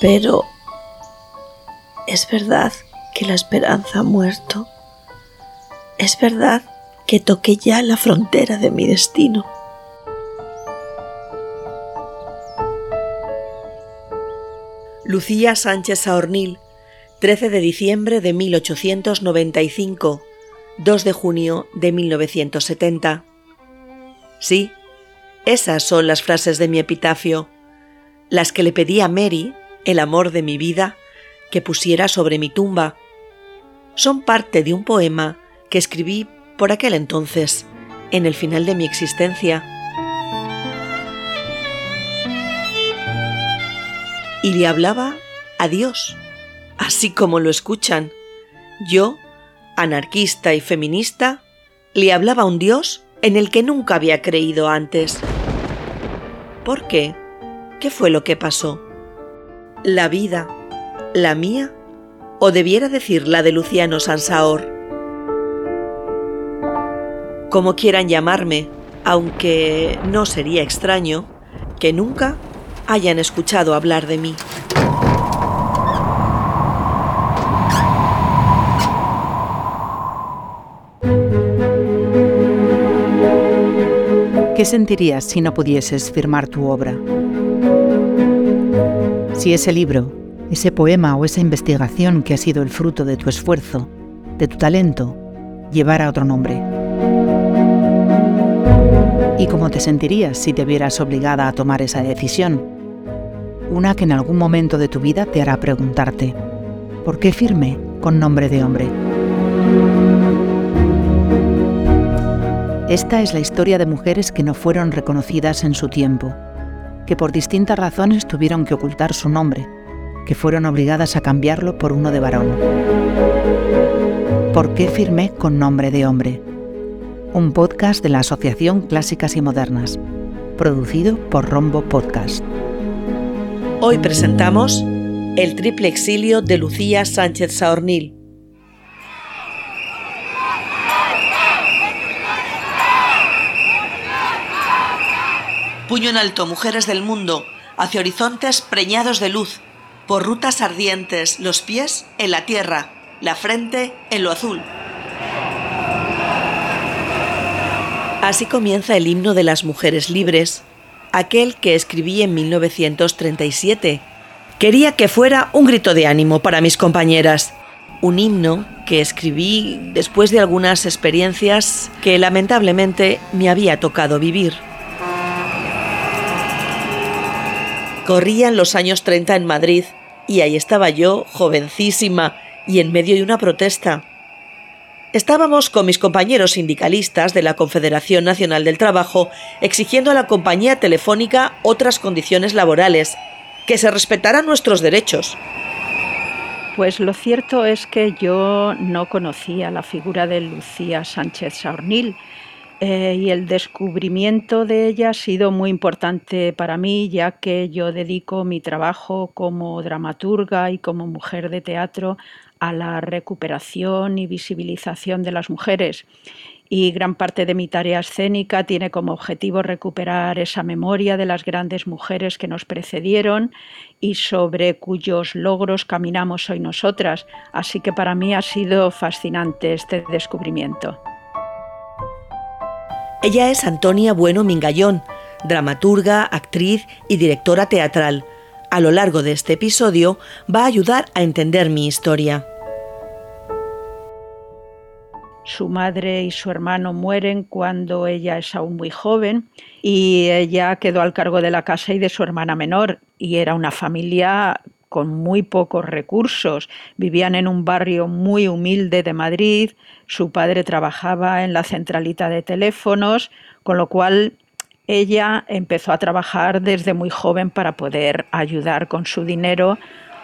Pero ¿es verdad que la esperanza ha muerto? ¿Es verdad que toqué ya la frontera de mi destino? Lucía Sánchez Saornil, 13 de diciembre de 1895, 2 de junio de 1970. Sí, esas son las frases de mi epitafio, las que le pedí a Mary, el amor de mi vida, que pusiera sobre mi tumba. Son parte de un poema que escribí por aquel entonces, en el final de mi existencia. Y le hablaba a Dios, así como lo escuchan. Yo, anarquista y feminista, le hablaba a un Dios en el que nunca había creído antes. ¿Por qué? ¿Qué fue lo que pasó? ¿La vida, la mía? ¿O debiera decir la de Luciano Sansaor? Como quieran llamarme, aunque no sería extraño que nunca hayan escuchado hablar de mí. ¿Qué sentirías si no pudieses firmar tu obra? Si ese libro, ese poema o esa investigación que ha sido el fruto de tu esfuerzo, de tu talento, llevara otro nombre. ¿Y cómo te sentirías si te vieras obligada a tomar esa decisión? Una que en algún momento de tu vida te hará preguntarte, ¿por qué firme con nombre de hombre? Esta es la historia de mujeres que no fueron reconocidas en su tiempo, que por distintas razones tuvieron que ocultar su nombre, que fueron obligadas a cambiarlo por uno de varón. ¿Por qué firmé con nombre de hombre? Un podcast de la Asociación Clásicas y Modernas, producido por Rombo Podcast. Hoy presentamos El triple exilio de Lucía Sánchez Saornil, Puño en alto, mujeres del mundo, hacia horizontes preñados de luz, por rutas ardientes, los pies en la tierra, la frente en lo azul. Así comienza el himno de las mujeres libres, aquel que escribí en 1937. Quería que fuera un grito de ánimo para mis compañeras, un himno que escribí después de algunas experiencias que lamentablemente me había tocado vivir. Corrían los años 30 en Madrid y ahí estaba yo, jovencísima, y en medio de una protesta. Estábamos con mis compañeros sindicalistas de la Confederación Nacional del Trabajo exigiendo a la compañía telefónica otras condiciones laborales, que se respetaran nuestros derechos. Pues lo cierto es que yo no conocía la figura de Lucía Sánchez Saornil eh, y el descubrimiento de ella ha sido muy importante para mí, ya que yo dedico mi trabajo como dramaturga y como mujer de teatro a la recuperación y visibilización de las mujeres. Y gran parte de mi tarea escénica tiene como objetivo recuperar esa memoria de las grandes mujeres que nos precedieron y sobre cuyos logros caminamos hoy nosotras. Así que para mí ha sido fascinante este descubrimiento. Ella es Antonia Bueno Mingallón, dramaturga, actriz y directora teatral. A lo largo de este episodio va a ayudar a entender mi historia. Su madre y su hermano mueren cuando ella es aún muy joven y ella quedó al cargo de la casa y de su hermana menor y era una familia con muy pocos recursos. Vivían en un barrio muy humilde de Madrid, su padre trabajaba en la centralita de teléfonos, con lo cual ella empezó a trabajar desde muy joven para poder ayudar con su dinero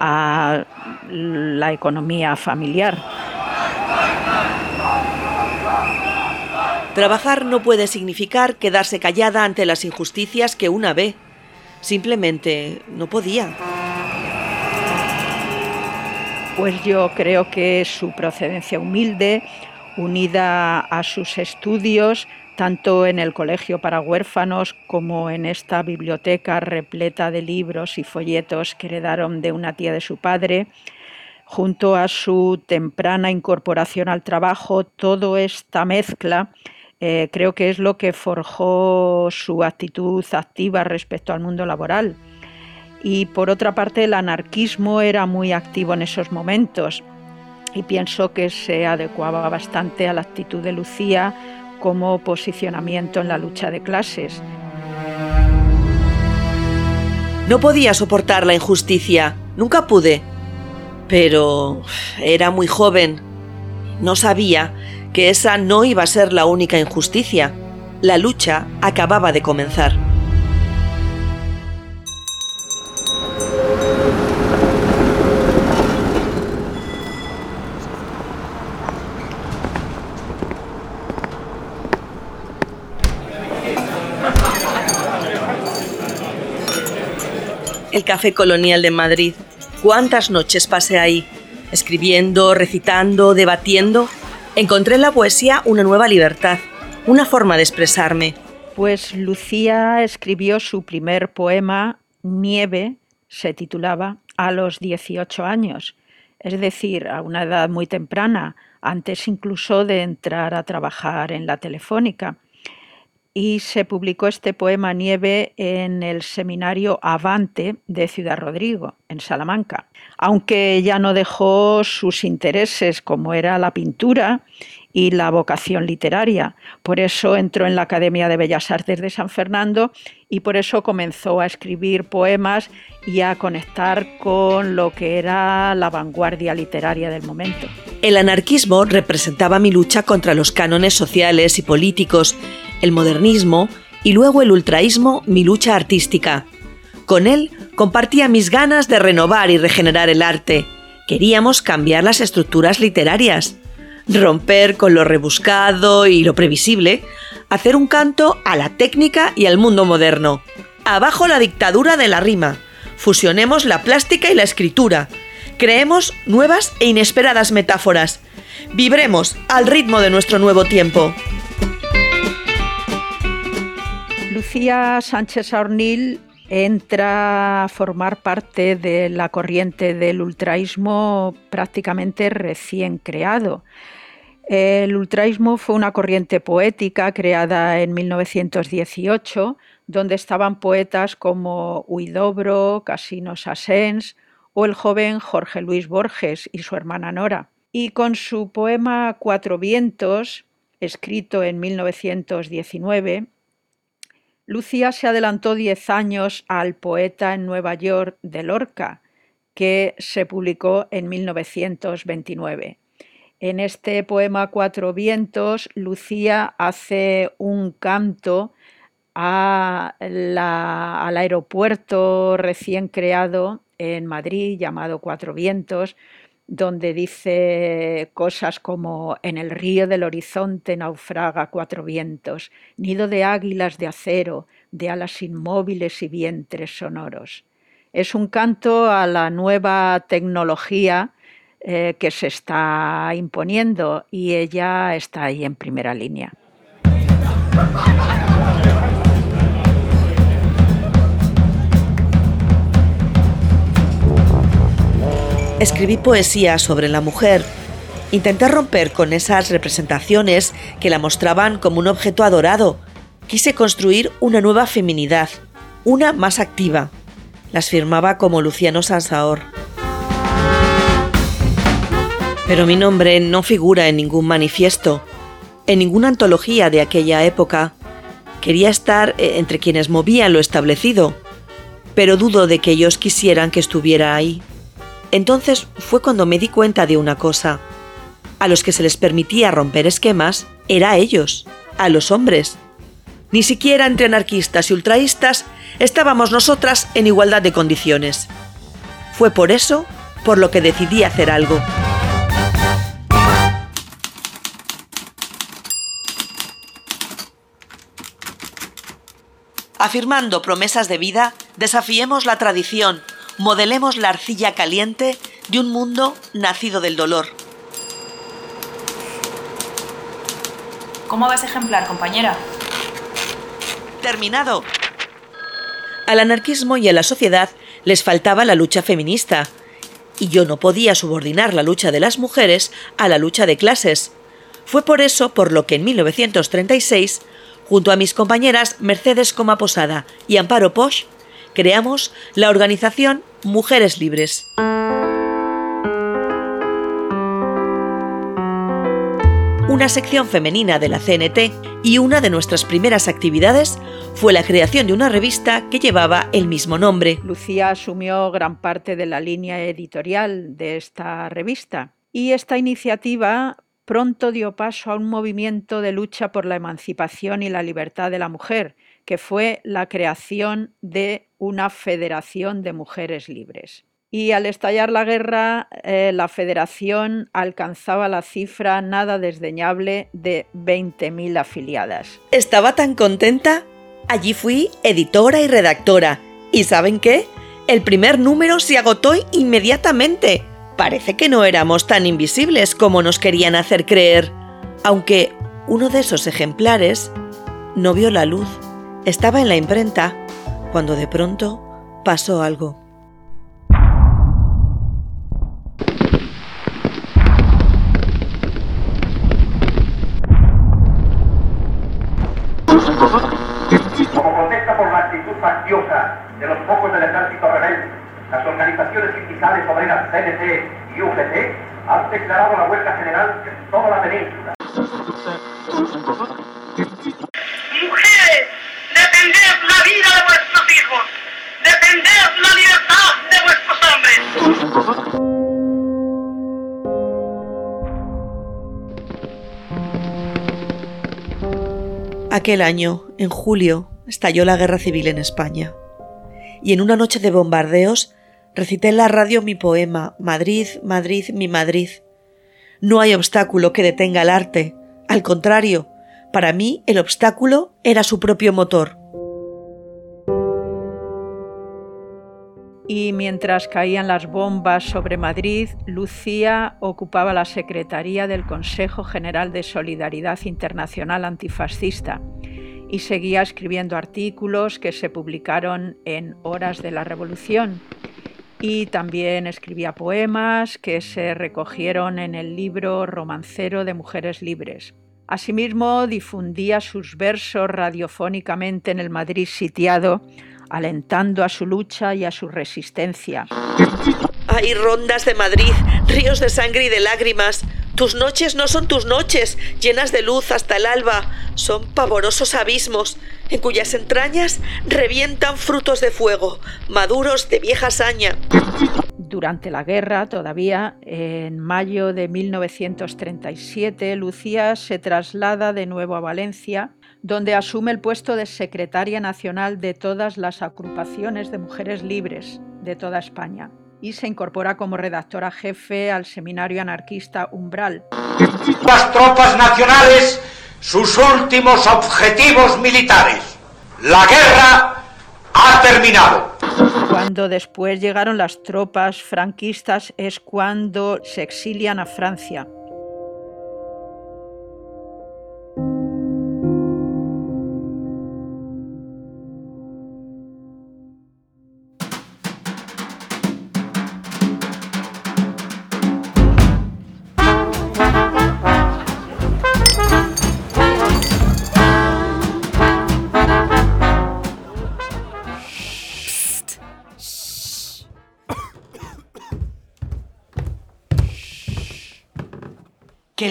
a la economía familiar. Trabajar no puede significar quedarse callada ante las injusticias que una ve. Simplemente no podía. Pues yo creo que su procedencia humilde, unida a sus estudios, tanto en el colegio para huérfanos como en esta biblioteca repleta de libros y folletos que heredaron de una tía de su padre, junto a su temprana incorporación al trabajo, toda esta mezcla eh, creo que es lo que forjó su actitud activa respecto al mundo laboral. Y por otra parte, el anarquismo era muy activo en esos momentos y pienso que se adecuaba bastante a la actitud de Lucía como posicionamiento en la lucha de clases. No podía soportar la injusticia, nunca pude. Pero era muy joven. No sabía que esa no iba a ser la única injusticia. La lucha acababa de comenzar. El Café Colonial de Madrid. ¿Cuántas noches pasé ahí? Escribiendo, recitando, debatiendo. Encontré en la poesía una nueva libertad, una forma de expresarme. Pues Lucía escribió su primer poema, Nieve, se titulaba, a los 18 años, es decir, a una edad muy temprana, antes incluso de entrar a trabajar en la telefónica y se publicó este poema Nieve en el seminario Avante de Ciudad Rodrigo, en Salamanca. Aunque ya no dejó sus intereses como era la pintura y la vocación literaria. Por eso entró en la Academia de Bellas Artes de San Fernando y por eso comenzó a escribir poemas y a conectar con lo que era la vanguardia literaria del momento. El anarquismo representaba mi lucha contra los cánones sociales y políticos el modernismo y luego el ultraísmo mi lucha artística. Con él compartía mis ganas de renovar y regenerar el arte. Queríamos cambiar las estructuras literarias, romper con lo rebuscado y lo previsible, hacer un canto a la técnica y al mundo moderno. Abajo la dictadura de la rima. Fusionemos la plástica y la escritura. Creemos nuevas e inesperadas metáforas. Vibremos al ritmo de nuestro nuevo tiempo. Lucía Sánchez Ornil entra a formar parte de la corriente del ultraísmo prácticamente recién creado. El ultraísmo fue una corriente poética creada en 1918, donde estaban poetas como Huidobro, Casino Sassens o el joven Jorge Luis Borges y su hermana Nora. Y con su poema Cuatro Vientos, escrito en 1919, Lucía se adelantó diez años al poeta en Nueva York de Lorca, que se publicó en 1929. En este poema Cuatro Vientos, Lucía hace un canto al aeropuerto recién creado en Madrid llamado Cuatro Vientos, donde dice cosas como en el río del horizonte naufraga cuatro vientos, nido de águilas de acero, de alas inmóviles y vientres sonoros. Es un canto a la nueva tecnología eh, que se está imponiendo y ella está ahí en primera línea. Escribí poesía sobre la mujer. Intenté romper con esas representaciones que la mostraban como un objeto adorado. Quise construir una nueva feminidad, una más activa. Las firmaba como Luciano Sansaor. Pero mi nombre no figura en ningún manifiesto, en ninguna antología de aquella época. Quería estar eh, entre quienes movían lo establecido, pero dudo de que ellos quisieran que estuviera ahí. Entonces fue cuando me di cuenta de una cosa. A los que se les permitía romper esquemas era a ellos, a los hombres. Ni siquiera entre anarquistas y ultraístas estábamos nosotras en igualdad de condiciones. Fue por eso por lo que decidí hacer algo. Afirmando promesas de vida, desafiemos la tradición, modelemos la arcilla caliente de un mundo nacido del dolor. ¿Cómo va ese ejemplar, compañera? Terminado. Al anarquismo y a la sociedad les faltaba la lucha feminista, y yo no podía subordinar la lucha de las mujeres a la lucha de clases. Fue por eso por lo que en 1936, junto a mis compañeras Mercedes Coma Posada y Amparo Posch, creamos la organización Mujeres Libres. Una sección femenina de la CNT y una de nuestras primeras actividades fue la creación de una revista que llevaba el mismo nombre. Lucía asumió gran parte de la línea editorial de esta revista y esta iniciativa pronto dio paso a un movimiento de lucha por la emancipación y la libertad de la mujer, que fue la creación de una Federación de Mujeres Libres. Y al estallar la guerra, eh, la federación alcanzaba la cifra nada desdeñable de 20.000 afiliadas. Estaba tan contenta. Allí fui editora y redactora. ¿Y saben qué? El primer número se agotó inmediatamente. Parece que no éramos tan invisibles como nos querían hacer creer. Aunque uno de esos ejemplares no vio la luz. Estaba en la imprenta cuando de pronto pasó algo. de los del ejército las organizaciones sindicales obreras CNT y UGT han declarado la huelga general en toda la península. Mujeres, defended la vida de vuestros hijos, defended la libertad de vuestros hombres. Aquel año, en julio, estalló la guerra civil en España. Y en una noche de bombardeos recité en la radio mi poema Madrid, Madrid, mi Madrid. No hay obstáculo que detenga el arte. Al contrario, para mí el obstáculo era su propio motor. Y mientras caían las bombas sobre Madrid, Lucía ocupaba la Secretaría del Consejo General de Solidaridad Internacional Antifascista y seguía escribiendo artículos que se publicaron en Horas de la Revolución. Y también escribía poemas que se recogieron en el libro Romancero de Mujeres Libres. Asimismo, difundía sus versos radiofónicamente en el Madrid sitiado, alentando a su lucha y a su resistencia. Hay rondas de Madrid, ríos de sangre y de lágrimas, tus noches no son tus noches, llenas de luz hasta el alba, son pavorosos abismos, en cuyas entrañas revientan frutos de fuego, maduros de vieja saña. Durante la guerra, todavía en mayo de 1937, Lucía se traslada de nuevo a Valencia, donde asume el puesto de secretaria nacional de todas las agrupaciones de mujeres libres de toda España y se incorpora como redactora jefe al seminario anarquista Umbral. Las tropas nacionales, sus últimos objetivos militares. La guerra ha terminado. Cuando después llegaron las tropas franquistas es cuando se exilian a Francia.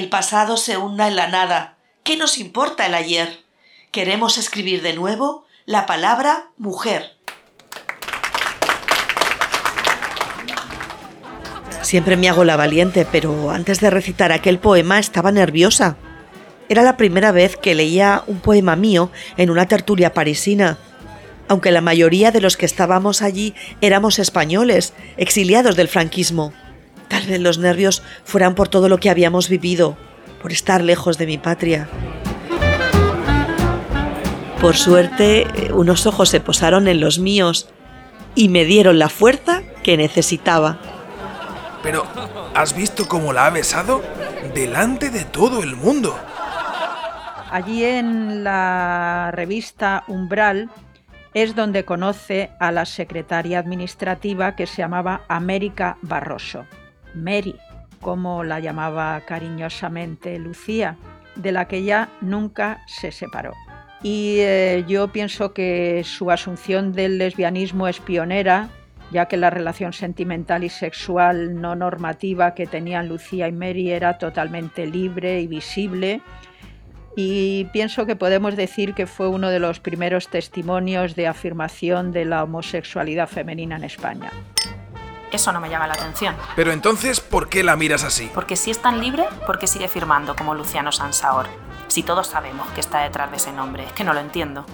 El pasado se hunda en la nada. ¿Qué nos importa el ayer? Queremos escribir de nuevo la palabra mujer. Siempre me hago la valiente, pero antes de recitar aquel poema estaba nerviosa. Era la primera vez que leía un poema mío en una tertulia parisina, aunque la mayoría de los que estábamos allí éramos españoles, exiliados del franquismo. Tal vez los nervios fueran por todo lo que habíamos vivido, por estar lejos de mi patria. Por suerte, unos ojos se posaron en los míos y me dieron la fuerza que necesitaba. Pero, ¿has visto cómo la ha besado? Delante de todo el mundo. allí en la revista Umbral es donde conoce a la secretaria administrativa que se llamaba América Barroso, Mary, como la llamaba cariñosamente Lucía, de la que ya nunca se separó. Y eh, yo pienso que su asunción del lesbianismo es pionera, ya que la relación sentimental y sexual no normativa que tenían Lucía y Mary era totalmente libre y visible. Y pienso que podemos decir que fue uno de los primeros testimonios de afirmación de la homosexualidad femenina en España. Eso no me llama la atención. Pero entonces, ¿por qué la miras así? Porque si es tan libre, ¿por qué sigue firmando como Luciano Sansaor? Si todos sabemos que está detrás de ese nombre, es que no lo entiendo.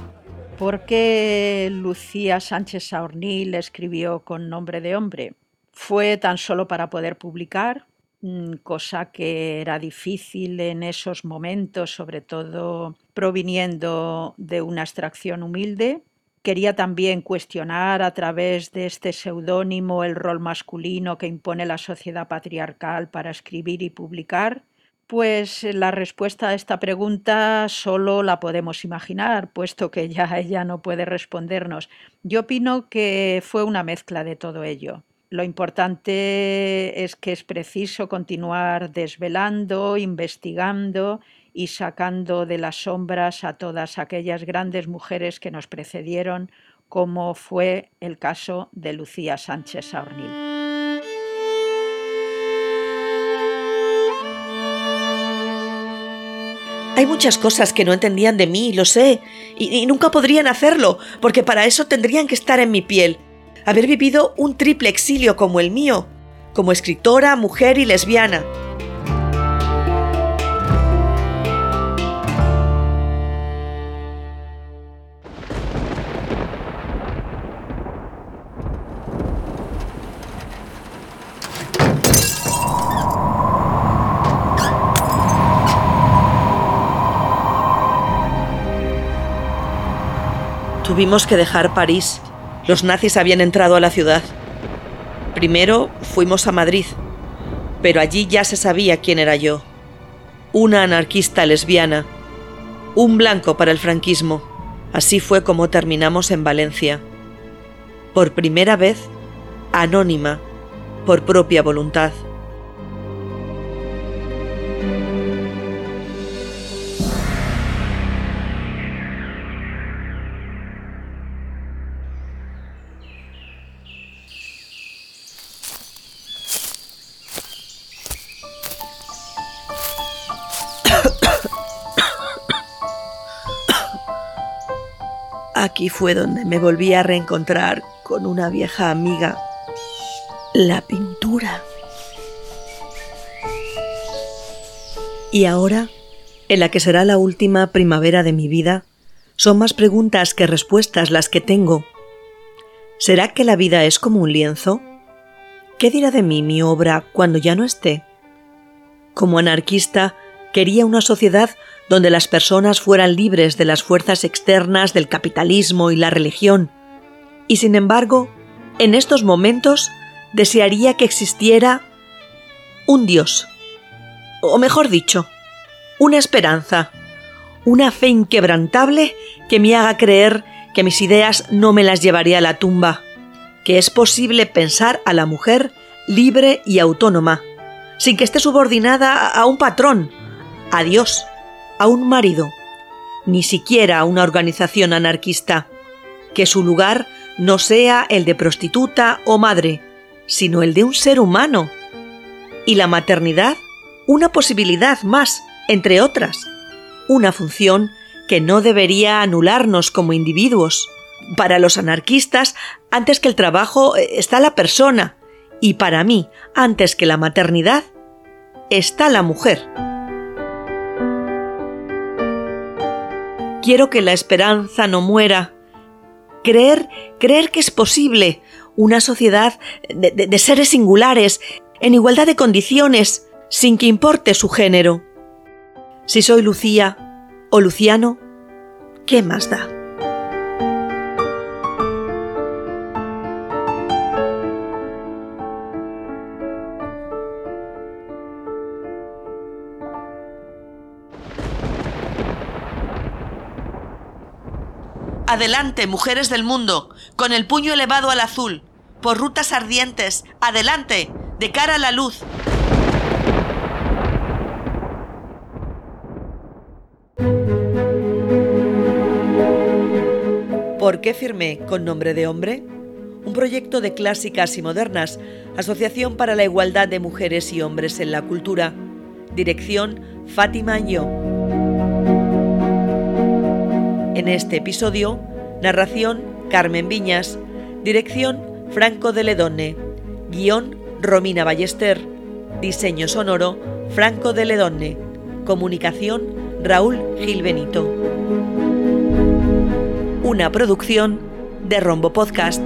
¿Por qué Lucía Sánchez Saornil escribió con nombre de hombre? ¿Fue tan solo para poder publicar? Mm, cosa que era difícil en esos momentos, sobre todo proviniendo de una extracción humilde. Quería también cuestionar a través de este seudónimo el rol masculino que impone la sociedad patriarcal para escribir y publicar. Pues la respuesta a esta pregunta solo la podemos imaginar, puesto que ya ella no puede respondernos. Yo opino que fue una mezcla de todo ello. Lo importante es que es preciso continuar desvelando, investigando y sacando de las sombras a todas aquellas grandes mujeres que nos precedieron, como fue el caso de Lucía Sánchez Saornil. Hay muchas cosas que no entendían de mí, lo sé, y, y, nunca podrían hacerlo, porque para eso tendrían que estar en mi piel, haber vivido un triple exilio como el mío, como escritora, mujer y lesbiana. Tuvimos que dejar París. Los nazis habían entrado a la ciudad. Primero fuimos a Madrid, pero allí ya se sabía quién era yo. Una anarquista lesbiana. Un blanco para el franquismo. Así fue como terminamos en Valencia. Por primera vez, anónima, por propia voluntad. Aquí fue donde me volví a reencontrar con una vieja amiga, la pintura. Y ahora, en la que será la última primavera de mi vida, son más preguntas que respuestas las que tengo. ¿Será que la vida es como un lienzo? ¿Qué dirá de mí mi obra cuando ya no esté? Como anarquista, quería una sociedad donde las personas fueran libres de las fuerzas externas del capitalismo y la religión. Y sin embargo, en estos momentos desearía que existiera un Dios, o mejor dicho, una esperanza, una fe inquebrantable que me haga creer que mis ideas no me las llevaría a la tumba, que es posible pensar a la mujer libre y autónoma, sin que esté subordinada a un patrón, a Dios, a un marido, ni siquiera a una organización anarquista, que su lugar no sea el de prostituta o madre, sino el de un ser humano. Y la maternidad, una posibilidad más, entre otras, una función que no debería anularnos como individuos. Para los anarquistas, antes que el trabajo eh, está la persona, y para mí, antes que la maternidad, está la mujer. Quiero que la esperanza no muera. Creer, creer que es posible una sociedad de, de, seres singulares, en igualdad de condiciones, sin que importe su género. Si soy Lucía o Luciano, ¿qué más da? Adelante, mujeres del mundo, con el puño elevado al azul, por rutas ardientes, adelante, de cara a la luz. ¿Por qué firmé con nombre de hombre? Un proyecto de clásicas y modernas, Asociación para la Igualdad de Mujeres y Hombres en la Cultura. Dirección Fátima Yo. En este episodio, narración Carmen Viñas, dirección Franco de Ledonne, guion Romina Ballester, diseño sonoro Franco de Ledonne, comunicación Raúl Gil Benito. Una producción de Rombo Podcast.